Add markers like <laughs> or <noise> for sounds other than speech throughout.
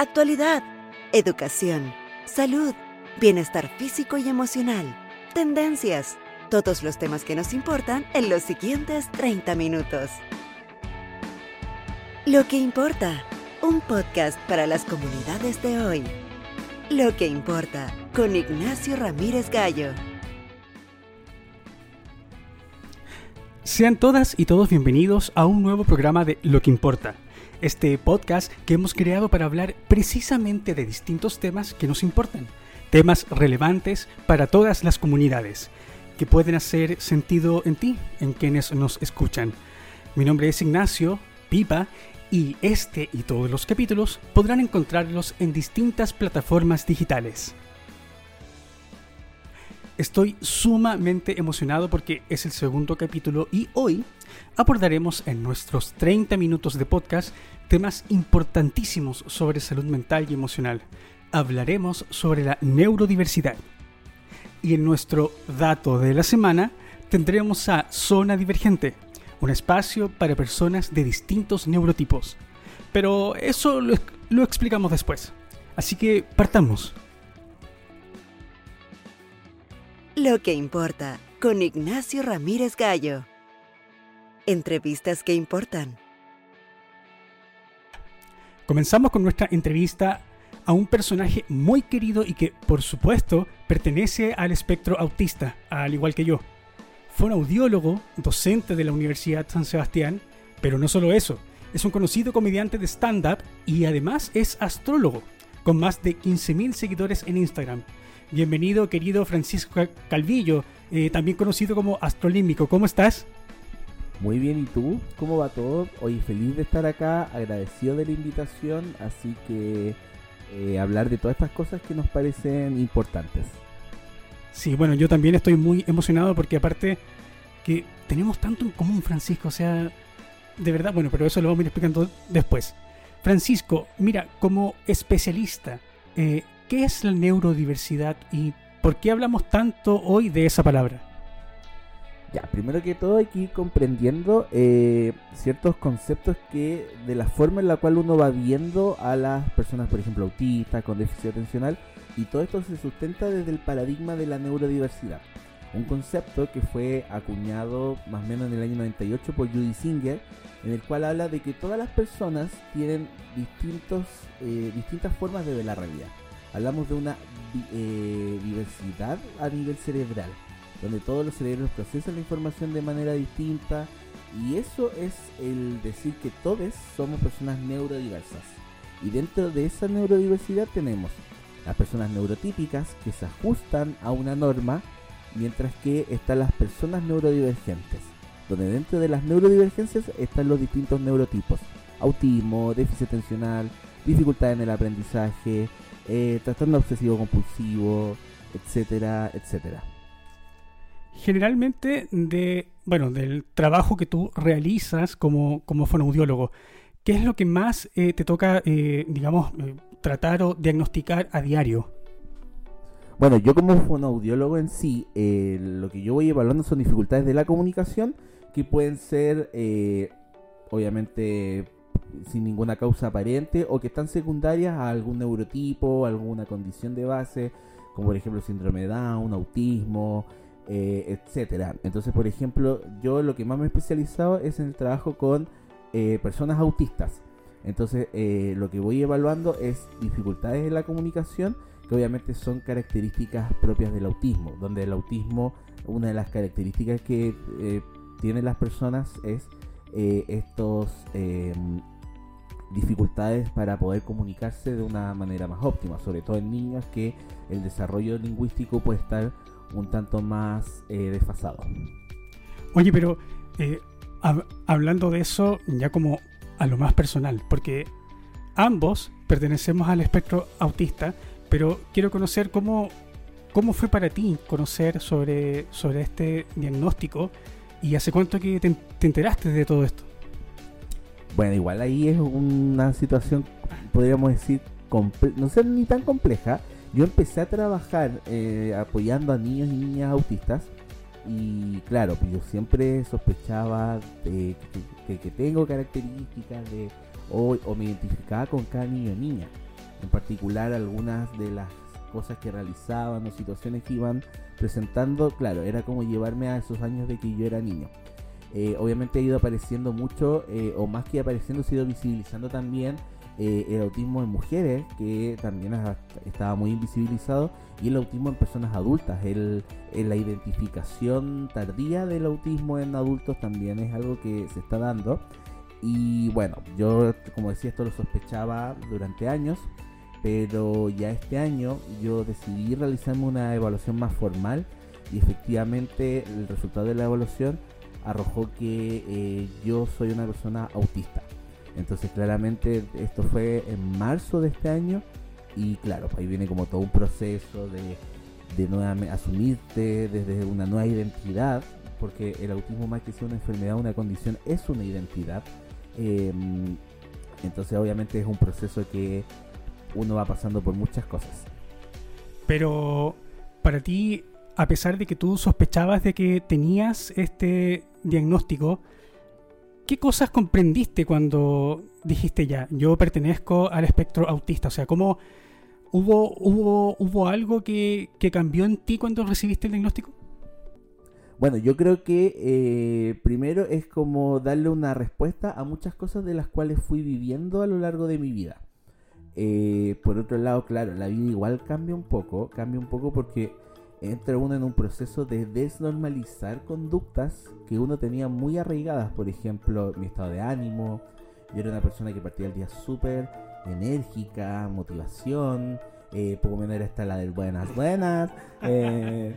actualidad, educación, salud, bienestar físico y emocional, tendencias, todos los temas que nos importan en los siguientes 30 minutos. Lo que importa, un podcast para las comunidades de hoy. Lo que importa, con Ignacio Ramírez Gallo. Sean todas y todos bienvenidos a un nuevo programa de Lo que importa. Este podcast que hemos creado para hablar precisamente de distintos temas que nos importan, temas relevantes para todas las comunidades, que pueden hacer sentido en ti, en quienes nos escuchan. Mi nombre es Ignacio Pipa y este y todos los capítulos podrán encontrarlos en distintas plataformas digitales. Estoy sumamente emocionado porque es el segundo capítulo y hoy abordaremos en nuestros 30 minutos de podcast temas importantísimos sobre salud mental y emocional. Hablaremos sobre la neurodiversidad. Y en nuestro dato de la semana tendremos a Zona Divergente, un espacio para personas de distintos neurotipos. Pero eso lo, lo explicamos después. Así que partamos. Lo que importa, con Ignacio Ramírez Gallo. Entrevistas que importan. Comenzamos con nuestra entrevista a un personaje muy querido y que, por supuesto, pertenece al espectro autista, al igual que yo. Fue un audiólogo, docente de la Universidad San Sebastián, pero no solo eso, es un conocido comediante de stand-up y además es astrólogo, con más de 15.000 seguidores en Instagram. Bienvenido, querido Francisco Calvillo, eh, también conocido como Astrolímbico. ¿Cómo estás? Muy bien, ¿y tú? ¿Cómo va todo? Hoy feliz de estar acá, agradecido de la invitación, así que eh, hablar de todas estas cosas que nos parecen importantes. Sí, bueno, yo también estoy muy emocionado porque aparte que tenemos tanto en común, Francisco, o sea, de verdad, bueno, pero eso lo vamos a ir explicando después. Francisco, mira, como especialista, eh, ¿qué es la neurodiversidad y por qué hablamos tanto hoy de esa palabra? Ya, primero que todo hay que ir comprendiendo eh, ciertos conceptos que de la forma en la cual uno va viendo a las personas, por ejemplo, autistas, con déficit atencional, y todo esto se sustenta desde el paradigma de la neurodiversidad. Un concepto que fue acuñado más o menos en el año 98 por Judy Singer, en el cual habla de que todas las personas tienen distintos, eh, distintas formas de ver la realidad hablamos de una eh, diversidad a nivel cerebral, donde todos los cerebros procesan la información de manera distinta y eso es el decir que todos somos personas neurodiversas. Y dentro de esa neurodiversidad tenemos las personas neurotípicas que se ajustan a una norma, mientras que están las personas neurodivergentes, donde dentro de las neurodivergencias están los distintos neurotipos, autismo, déficit atencional, dificultad en el aprendizaje, eh, trastorno obsesivo compulsivo, etcétera, etcétera. Generalmente de, bueno, del trabajo que tú realizas como, como fonoaudiólogo, ¿qué es lo que más eh, te toca, eh, digamos, eh, tratar o diagnosticar a diario? Bueno, yo como fonoaudiólogo en sí, lo que yo voy evaluando son dificultades de la comunicación que pueden ser, obviamente, sin ninguna causa aparente o que están secundarias a algún neurotipo, alguna condición de base, como por ejemplo síndrome de Down, autismo, eh, etcétera. Entonces, por ejemplo, yo lo que más me he especializado es en el trabajo con eh, personas autistas. Entonces, eh, lo que voy evaluando es dificultades en la comunicación, que obviamente son características propias del autismo, donde el autismo, una de las características que tienen las personas es estos dificultades para poder comunicarse de una manera más óptima, sobre todo en niños que el desarrollo lingüístico puede estar un tanto más eh, desfasado. Oye, pero eh, hablando de eso ya como a lo más personal, porque ambos pertenecemos al espectro autista, pero quiero conocer cómo, cómo fue para ti conocer sobre, sobre este diagnóstico y hace cuánto que te enteraste de todo esto. Bueno, igual ahí es una situación, podríamos decir, no ser ni tan compleja. Yo empecé a trabajar eh, apoyando a niños y niñas autistas y claro, pues yo siempre sospechaba de que, tengo características de o, me identificaba con cada niño o niña. en particular algunas de las cosas que realizaban o situaciones que iban presentando, claro, era como llevarme a esos años de que yo era niño. Eh, obviamente ha ido apareciendo mucho, eh, o más que apareciendo, se ha ido visibilizando también eh, el autismo en mujeres, que también estaba muy invisibilizado, y el autismo en personas adultas. El, la identificación tardía del autismo en adultos también es algo que se está dando. Y bueno, yo como decía esto lo sospechaba durante años, pero ya este año yo decidí realizarme una evaluación más formal y efectivamente el resultado de la evaluación arrojó que eh, yo soy una persona autista. Entonces claramente esto fue en marzo de este año y claro, ahí viene como todo un proceso de, de nuevamente asumirte desde una nueva identidad, porque el autismo más que ser una enfermedad, una condición, es una identidad. Em, entonces obviamente es un proceso que uno va pasando por muchas cosas. Pero para ti, a pesar de que tú sospechabas de que tenías este diagnóstico, ¿qué cosas comprendiste cuando dijiste ya, yo pertenezco al espectro autista? O sea, ¿cómo hubo, hubo, hubo algo que, cambió en ti cuando recibiste el diagnóstico? Bueno, yo creo que eh, primero es como darle una respuesta a muchas cosas de las cuales fui viviendo a lo largo de mi vida. Eh, por otro lado, claro, la vida igual cambia un poco, cambia un poco porque entra uno en un proceso de desnormalizar conductas que uno tenía muy arraigadas. Por ejemplo, mi estado de ánimo. Yo era una persona que partía el día súper enérgica, motivación. Eh, poco menos era esta la del buenas, buenas. Eh,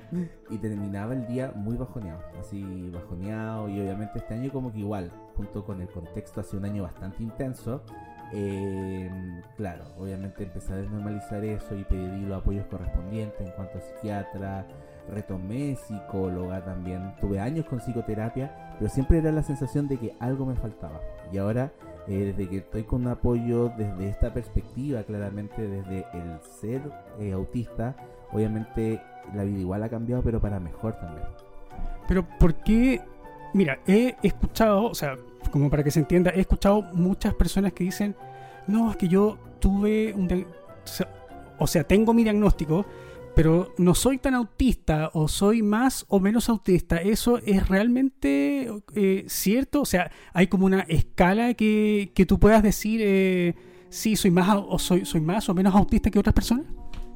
y terminaba el día muy bajoneado. Así bajoneado. Y obviamente este año como que igual, junto con el contexto, hace un año bastante intenso. Eh, claro, obviamente empecé a desnormalizar eso y pedí los apoyos correspondientes en cuanto a psiquiatra, retomé psicóloga también, tuve años con psicoterapia, pero siempre era la sensación de que algo me faltaba. Y ahora, eh, desde que estoy con un apoyo desde esta perspectiva, claramente desde el ser eh, autista, obviamente la vida igual ha cambiado, pero para mejor también. Pero ¿por qué? Mira, he escuchado, o sea, como para que se entienda, he escuchado muchas personas que dicen, no, es que yo tuve un... O sea, tengo mi diagnóstico, pero no soy tan autista o soy más o menos autista. ¿Eso es realmente eh, cierto? O sea, hay como una escala que, que tú puedas decir, eh, sí, soy más o soy, soy más o menos autista que otras personas.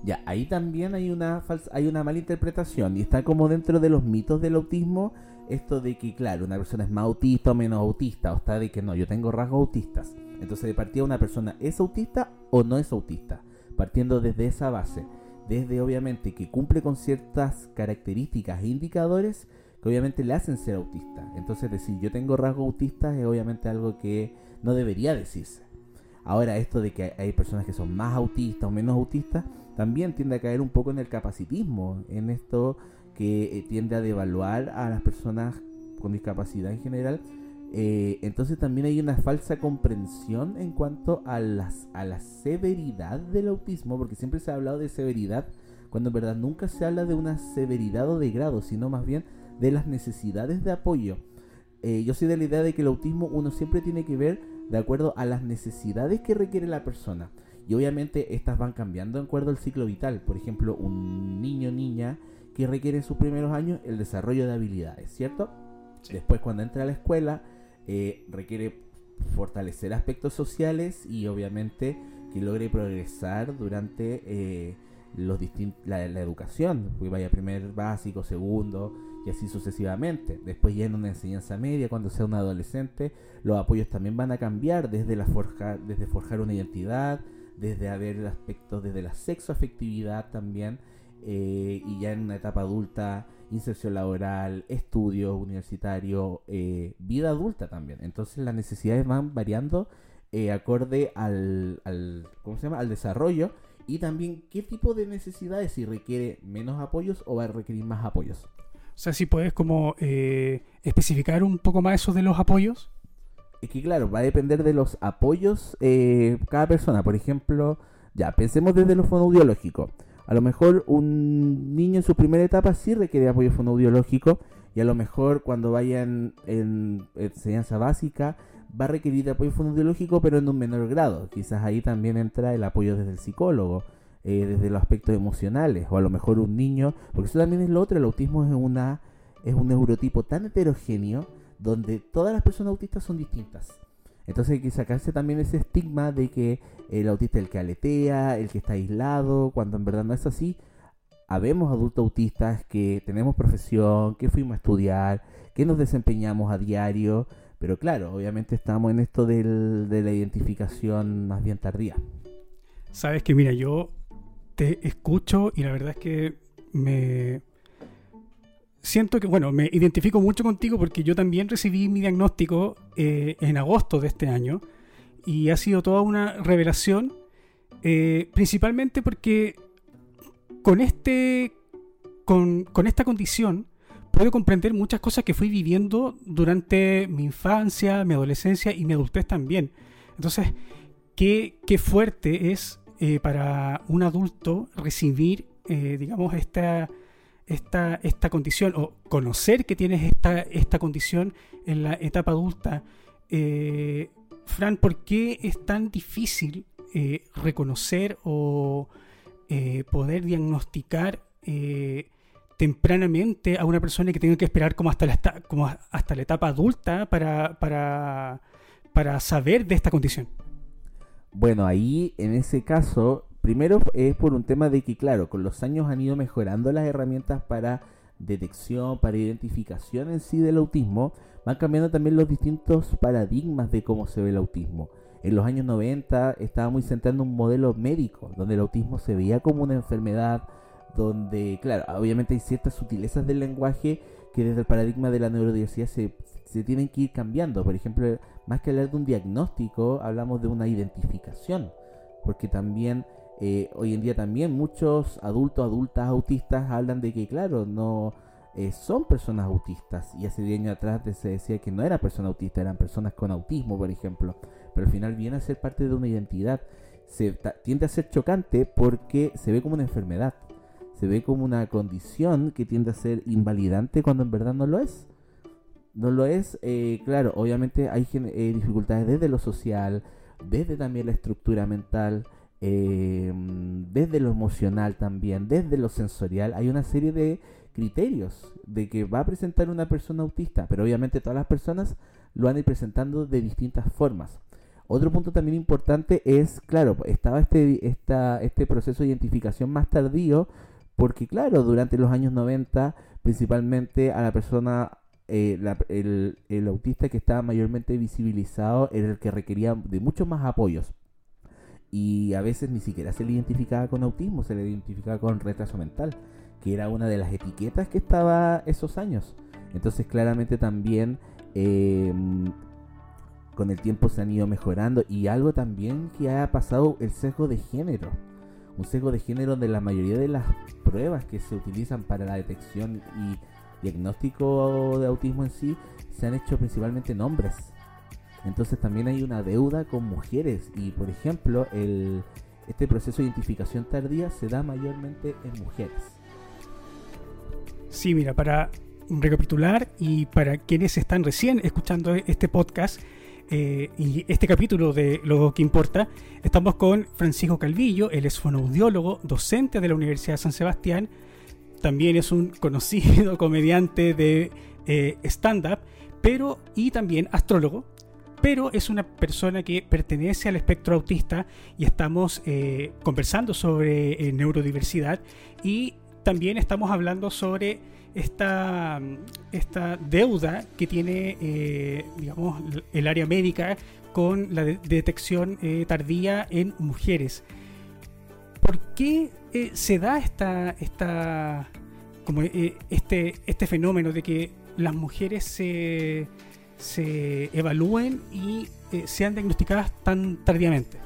Ya, ahí también hay una falsa, hay una mala interpretación y está como dentro de los mitos del autismo esto de que, claro, una persona es más autista o menos autista, o está de que no, yo tengo rasgos autistas. Entonces, de partida, una persona es autista o no es autista, partiendo desde esa base, desde obviamente que cumple con ciertas características e indicadores que obviamente le hacen ser autista. Entonces, decir yo tengo rasgos autistas es obviamente algo que no debería decirse. Ahora, esto de que hay personas que son más autistas o menos autistas, también tiende a caer un poco en el capacitismo, en esto que eh, tiende a devaluar a las personas con discapacidad en general. Eh, entonces también hay una falsa comprensión en cuanto a, las, a la severidad del autismo, porque siempre se ha hablado de severidad, cuando en verdad nunca se habla de una severidad o de grado, sino más bien de las necesidades de apoyo. Eh, yo soy de la idea de que el autismo uno siempre tiene que ver de acuerdo a las necesidades que requiere la persona. Y obviamente estas van cambiando de acuerdo al ciclo vital. Por ejemplo, un niño niña que requiere en sus primeros años el desarrollo de habilidades, ¿cierto? Después cuando entra a la escuela eh, requiere fortalecer aspectos sociales y obviamente que logre progresar durante eh, los la, la, educación, que vaya primer básico, segundo y así sucesivamente. Después ya en una enseñanza media, cuando sea un adolescente, los apoyos también van a cambiar desde la forja, desde forjar una identidad, desde haber aspectos desde la sexoafectividad también eh, y ya en una etapa adulta, inserción laboral, estudios universitarios, eh, vida adulta también. Entonces las necesidades van variando eh, acorde al, al, ¿cómo se llama? al desarrollo y también qué tipo de necesidades, si requiere menos apoyos o va a requerir más apoyos. O sea, si puedes como especificar un poco más eso de los apoyos. Es que claro, va a depender de los apoyos cada persona. Por ejemplo, ya, pensemos desde lo fonoaudiológico. A lo mejor un niño en su primera etapa sí requiere apoyo fonoaudiológico y a lo mejor cuando vayan en enseñanza básica va a requerir de apoyo fonoaudiológico, pero en un menor grado. Quizás ahí también entra el apoyo desde el psicólogo, eh, desde los aspectos emocionales, o a lo mejor un niño, porque eso también es lo otro, el autismo es, una, es un neurotipo tan heterogéneo donde todas las personas autistas son distintas. Entonces hay que sacarse también ese estigma de que el autista es el que aletea, el que está aislado, cuando en verdad no es así. Habemos adultos autistas que tenemos profesión, que fuimos a estudiar, que nos desempeñamos a diario, pero claro, obviamente estamos en esto del, de la identificación más bien tardía. Sabes que mira, yo te escucho y la verdad es que me siento que, bueno, me identifico mucho contigo porque yo también recibí mi diagnóstico eh, en agosto de este año y ha sido toda una revelación, eh, principalmente porque con, este, con, con esta condición puedo comprender muchas cosas que fui viviendo durante mi infancia, mi adolescencia y mi adultez también. Entonces, qué, qué fuerte es eh, para un adulto recibir, eh, digamos, esta, esta, esta condición o conocer que tienes esta, esta condición en la etapa adulta. Eh, Fran, ¿por qué es tan difícil reconocer o poder diagnosticar tempranamente a una persona que tenga que esperar como hasta la, como hasta la etapa adulta para, para, para saber de esta condición? Bueno, ahí en ese caso, primero es por un tema de que, claro, con los años han ido mejorando las herramientas para detección, para identificación en sí del autismo, van cambiando también los distintos paradigmas de cómo se ve el autismo. En los años 90 estaba muy centrado en un modelo médico, donde el autismo se veía como una enfermedad, donde, claro, obviamente hay ciertas sutilezas del lenguaje que desde el paradigma de la neurodiversidad se, se tienen que ir cambiando. Por ejemplo, más que hablar de un diagnóstico, hablamos de una identificación. Porque también, eh, hoy en día también muchos adultos, adultas, autistas hablan de que, claro, no eh, son personas autistas. Y hace 10 años atrás se decía que no era persona autista, eran personas con autismo, por ejemplo. Pero al final viene a ser parte de una identidad. Se tiende a ser chocante porque se ve como una enfermedad. Se ve como una condición que tiende a ser invalidante cuando en verdad no lo es no lo es, eh, claro, obviamente hay eh, dificultades desde lo social, desde también la estructura mental, eh, desde lo emocional también, desde lo sensorial, hay una serie de criterios de que va a presentar una persona autista, pero obviamente todas las personas lo a ir presentando de distintas formas. Otro punto también importante es, claro, estaba este, esta, este proceso de identificación más tardío, porque claro, durante los años 90, principalmente a la persona eh, el, autista que estaba mayormente visibilizado era el que requería de muchos más apoyos. Y a veces ni siquiera se le identificaba con autismo, se le identificaba con retraso mental, que era una de las etiquetas que estaba esos años. Entonces claramente también em, con el tiempo se han ido mejorando y algo también que ha pasado el sesgo de género. Un sesgo de género donde la mayoría de las pruebas que se utilizan para la detección y diagnóstico de autismo en sí se han hecho principalmente en hombres. Entonces también hay una deuda con mujeres y por ejemplo el, este proceso de identificación tardía se da mayormente en mujeres. Sí, mira, para recapitular y para quienes están recién escuchando este podcast eh, y este capítulo de Lo que importa, estamos con Francisco Calvillo, él es fonoaudiólogo, docente de la Universidad de San Sebastián, también es un conocido <laughs> comediante de eh, stand-up, pero y también astrólogo, pero es una persona que pertenece al espectro autista y estamos eh, conversando sobre eh, neurodiversidad y también estamos hablando sobre esta, esta deuda que tiene digamos, el área médica con la detección tardía en mujeres. ¿Por qué eh, se da esta, esta como eh, este, este fenómeno de que las mujeres se, se evalúen y eh, sean diagnosticadas tan tardíamente?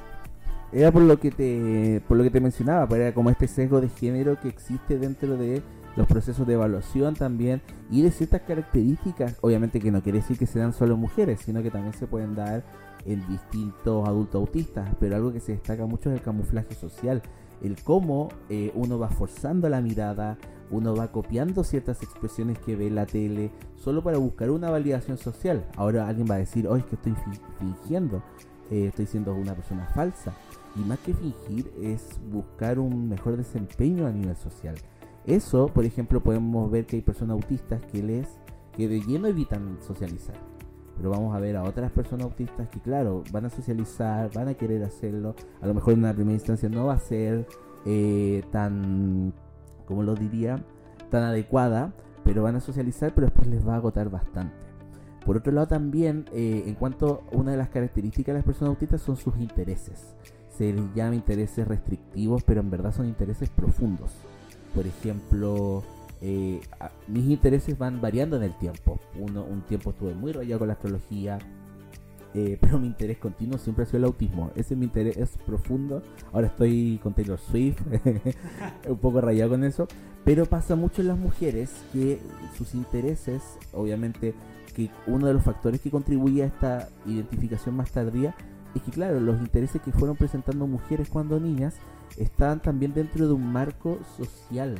Era por lo que te, por lo que te mencionaba, pues era como este sesgo de género que existe dentro de los procesos de evaluación también y de ciertas características, obviamente que no quiere decir que sean solo mujeres, sino que también se pueden dar en distintos adultos autistas, pero algo que se destaca mucho es el camuflaje social el cómo eh, uno va forzando la mirada, uno va copiando ciertas expresiones que ve la tele solo para buscar una validación social. Ahora alguien va a decir, oh, es que estoy fingiendo, eh, estoy siendo una persona falsa. Y más que fingir es buscar un mejor desempeño a nivel social. Eso, por ejemplo, podemos ver que hay personas autistas que les que de lleno evitan socializar. Pero vamos a ver a otras personas autistas que, claro, van a socializar, van a querer hacerlo. A lo mejor en una primera instancia no va a ser eh, tan, como lo diría, tan adecuada, pero van a socializar, pero después les va a agotar bastante. Por otro lado también, eh, en cuanto a una de las características de las personas autistas son sus intereses. Se les llama intereses restrictivos, pero en verdad son intereses profundos. Por ejemplo, eh, mis intereses van variando en el tiempo. Uno, un tiempo estuve muy rayado con la astrología, eh, pero mi interés continuo siempre ha sido el autismo. Ese es mi interés es profundo. Ahora estoy con Taylor Swift, <laughs> un poco rayado con eso. Pero pasa mucho en las mujeres que sus intereses, obviamente, que uno de los factores que contribuye a esta identificación más tardía es que, claro, los intereses que fueron presentando mujeres cuando niñas estaban también dentro de un marco social,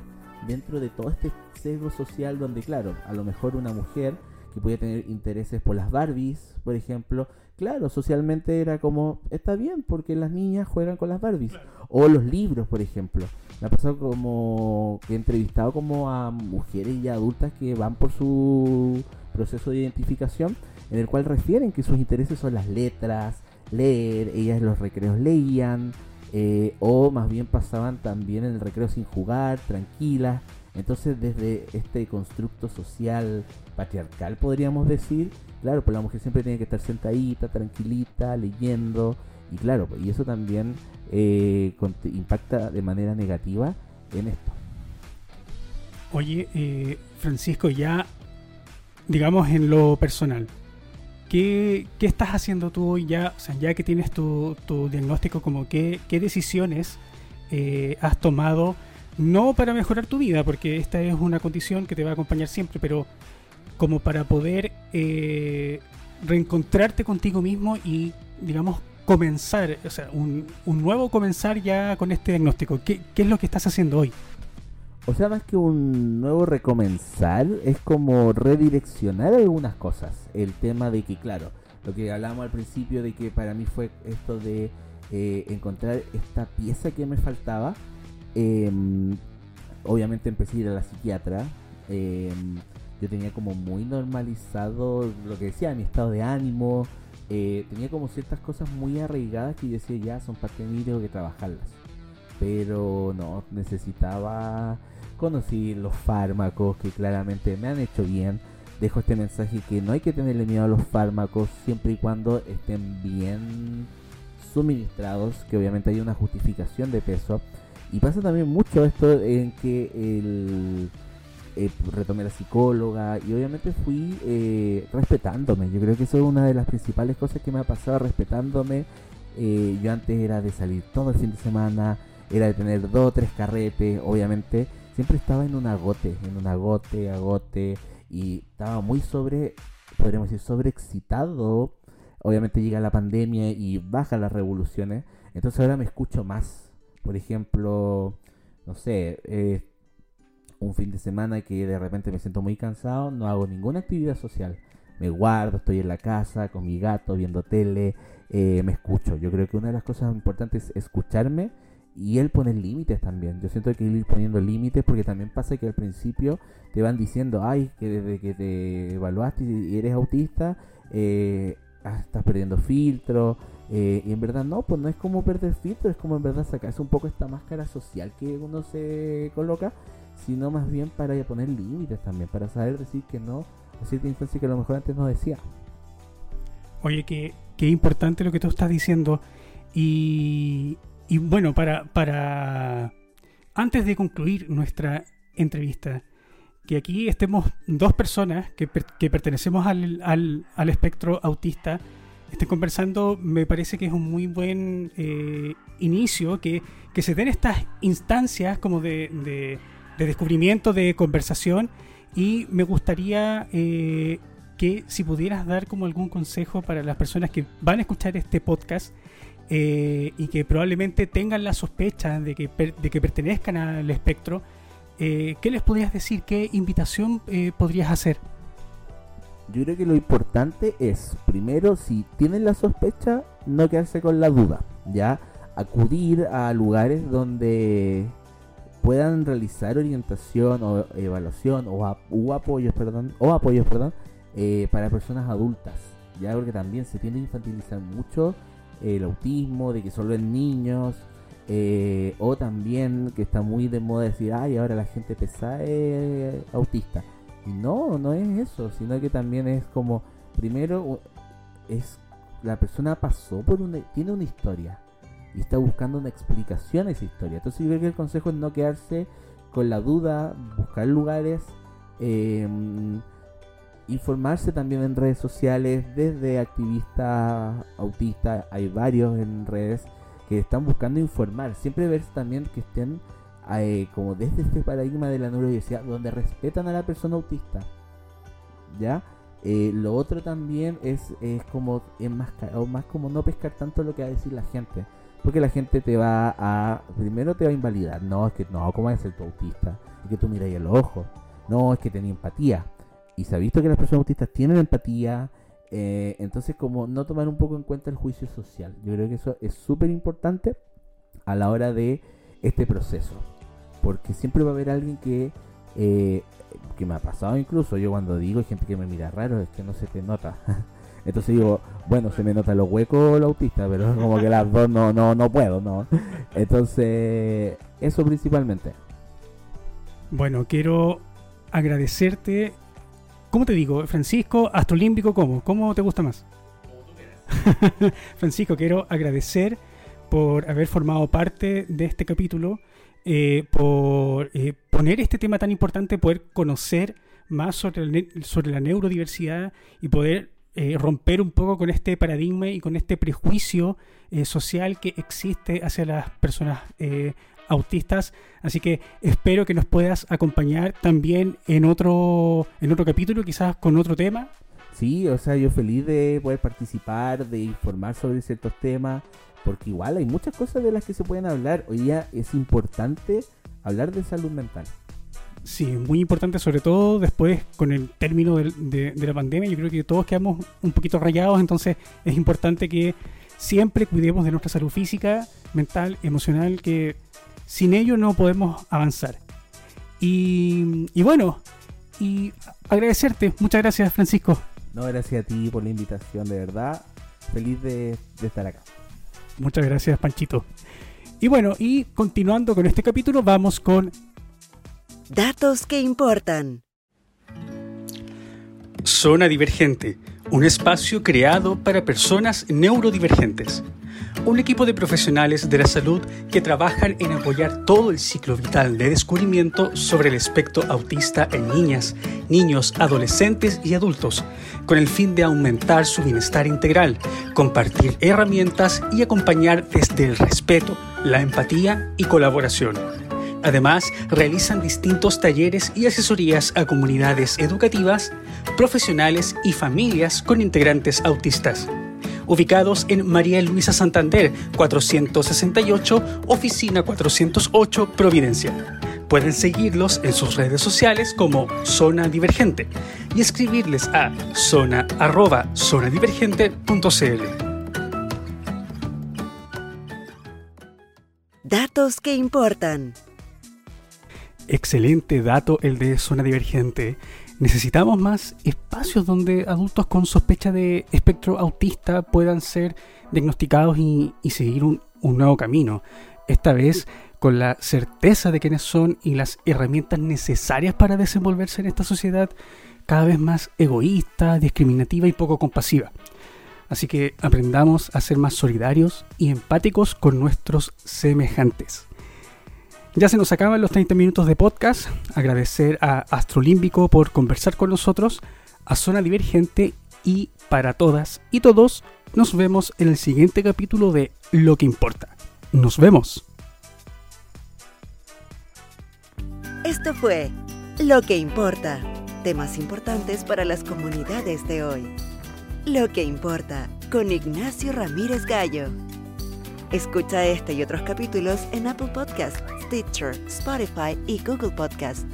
dentro de todo este sesgo social donde, claro, a lo mejor una mujer que podía tener intereses por las Barbies, por ejemplo, claro, socialmente era como, está bien, porque las niñas juegan con las Barbies. O los libros, por ejemplo. Me ha pasado como que he entrevistado como a mujeres y adultas que van por su proceso de identificación, en el cual refieren que sus intereses son las letras, leer, ellas en los recreos leían, eh, o más bien pasaban también en el recreo sin jugar, tranquilas. Entonces desde este constructo social patriarcal podríamos decir, claro, pues la mujer siempre tiene que estar sentadita, tranquilita, leyendo, y claro, pues, y eso también eh, impacta de manera negativa en esto. Oye, eh, Francisco, ya digamos en lo personal, ¿qué, estás haciendo tú hoy ya, o sea, ya que tienes tu, diagnóstico, como qué, qué decisiones eh, has tomado? No para mejorar tu vida, porque esta es una condición que te va a acompañar siempre, pero como para poder eh, reencontrarte contigo mismo y, digamos, comenzar, o sea, un, nuevo comenzar ya con este diagnóstico. ¿Qué, es lo que estás haciendo hoy? O sea, más que un nuevo recomenzar, es como redireccionar algunas cosas. El tema de que, claro, lo que hablábamos al principio de que para mí fue esto de eh, encontrar esta pieza que me faltaba. Em, obviamente empecé a ir a la psiquiatra. Em, yo tenía como muy normalizado lo que decía, mi estado de ánimo. Eh, tenía como ciertas cosas muy arraigadas que decía ya son parte de mí, tengo que trabajarlas. Pero no, necesitaba conocer los fármacos que claramente me han hecho bien. Dejo este mensaje que no hay que tenerle miedo a los fármacos siempre y cuando estén bien suministrados, que obviamente hay una justificación de peso. Y pasa también mucho esto en que el eh, retomé la psicóloga y obviamente fui eh, respetándome. Yo creo que eso es una de las principales cosas que me ha pasado, respetándome. Eh, yo antes era de salir todo el fin de semana, era de tener dos o tres carretes, obviamente. Siempre estaba en un agote, en un agote, agote, y estaba muy sobre, podríamos decir, sobreexcitado. Obviamente llega la pandemia y bajan las revoluciones, entonces ahora me escucho más. Por ejemplo, no sé, eh, un fin de semana que de repente me siento muy cansado, no hago ninguna actividad social. Me guardo, estoy en la casa con mi gato viendo tele, eh, me escucho. Yo creo que una de las cosas importantes es escucharme y él poner límites también. Yo siento que ir poniendo límites porque también pasa que al principio te van diciendo, ay, que desde que te evaluaste y eres autista, eh, estás perdiendo filtro. Eh, y en verdad no, pues no es como perder filtro, es como en verdad sacarse un poco esta máscara social que uno se coloca sino más bien para poner límites también, para saber decir que no a cierta instancia que a lo mejor antes no decía. Oye, qué, qué importante lo que tú estás diciendo. Y, y bueno, para, para antes de concluir nuestra entrevista, que aquí estemos dos personas que, que pertenecemos al, al, al, espectro autista, estén conversando, me parece que es un muy buen eh, inicio, que, que, se den estas instancias como de de descubrimiento, de conversación. Y me gustaría eh, que si pudieras dar como algún consejo para las personas que van a escuchar este podcast eh, y que probablemente tengan la sospecha de que, de que pertenezcan al espectro, ¿qué les podrías decir? ¿Qué invitación podrías hacer? Yo creo que lo importante es, primero, si tienen la sospecha, no quedarse con la duda, ¿ya? Acudir a lugares donde puedan realizar orientación o evaluación o, apoyos, perdón, o apoyos, perdón, eh, para personas adultas, ya porque también se tiende a infantilizar mucho el autismo, de que solo en niños, eh, o también que está muy de moda decir, ay, ahora la gente pesada es autista. Y no, no es eso, sino que también es como, primero, es la persona pasó por una, tiene una historia y está buscando una explicación a esa historia. Entonces yo creo que el consejo es no quedarse con la duda, buscar lugares, em, informarse también en redes sociales, desde activistas autistas, hay varios en redes que están buscando informar, siempre ver también que estén eh, como desde este paradigma de la neurodiversidad, donde respetan a la persona autista. ¿Ya? Eh, lo otro también es, es como enmascarar, o más como no pescar tanto lo que va a decir la gente. Porque la gente te va a, primero te va a invalidar. No, es que no, ¿cómo es ser tu autista? Es que tú miras el ojo. No, es que tenía empatía. Y se ha visto que las personas autistas tienen empatía. Eh, entonces, como no tomar un poco en cuenta el juicio social. Yo creo que eso es súper importante a la hora de este proceso. Porque siempre va a haber alguien que, eh, que me ha pasado incluso, yo cuando digo, hay gente que me mira raro, es que no se te nota. <laughs> Entonces digo, bueno, se me nota los huecos el autista, pero <laughs> como que las dos no, no, no puedo, ¿no? Entonces, eso principalmente. Bueno, quiero agradecerte. ¿Cómo te digo, Francisco? ¿Astrolímbico cómo? ¿Cómo te gusta más? <laughs> Francisco, quiero agradecer por haber formado parte de este capítulo, eh, por eh, poner este tema tan importante, poder conocer más sobre, sobre la neurodiversidad y poder eh, romper un poco con este paradigma y con este prejuicio social que existe hacia las personas autistas. Así que espero que nos puedas acompañar también en otro, en otro capítulo, quizás con otro tema. Sí, o sea, yo feliz de poder participar, de informar sobre ciertos temas porque igual hay muchas cosas de las que se pueden hablar. Hoy día es importante hablar de salud mental. Sí, muy importante, sobre todo después con el término de, la pandemia. Yo creo que todos quedamos un poquito rayados, entonces es importante que siempre cuidemos de nuestra salud física, mental, emocional, que sin ello no podemos avanzar. Y, bueno, y agradecerte. Muchas gracias, Francisco. No, gracias a ti por la invitación, de verdad. Feliz de estar acá. Muchas gracias, Panchito. Y bueno, y continuando con este capítulo, vamos con... Datos que importan. Zona Divergente, un espacio creado para personas neurodivergentes. Un equipo de profesionales de la salud que trabajan en apoyar todo el ciclo vital de descubrimiento sobre el espectro autista en niñas, niños, adolescentes y adultos, con el fin de aumentar su bienestar integral, compartir herramientas y acompañar desde el respeto, la empatía y colaboración. Además, realizan distintos talleres y asesorías a comunidades educativas, profesionales y familias con integrantes autistas. Ubicados en María Luisa Santander, 468, Oficina 408, Providencia. Pueden seguirlos en sus redes sociales como Zona Divergente y escribirles a zona Datos que importan. Excelente dato el de Zona Divergente. Necesitamos más espacios donde adultos con sospecha de espectro autista puedan ser diagnosticados y, seguir un, un, nuevo camino. Esta vez con la certeza de quiénes son y las herramientas necesarias para desenvolverse en esta sociedad cada vez más egoísta, discriminativa y poco compasiva. Así que aprendamos a ser más solidarios y empáticos con nuestros semejantes. Ya se nos acaban los 30 minutos de podcast. Agradecer a Astrolímbico por conversar con nosotros, a Zona Divergente y para todas y todos, nos vemos en el siguiente capítulo de Lo que importa. Nos vemos. Esto fue Lo que importa. Temas importantes para las comunidades de hoy. Lo que importa con Ignacio Ramírez Gallo. Escucha este y otros capítulos en Apple Podcasts Stitcher, Spotify y Google Podcast.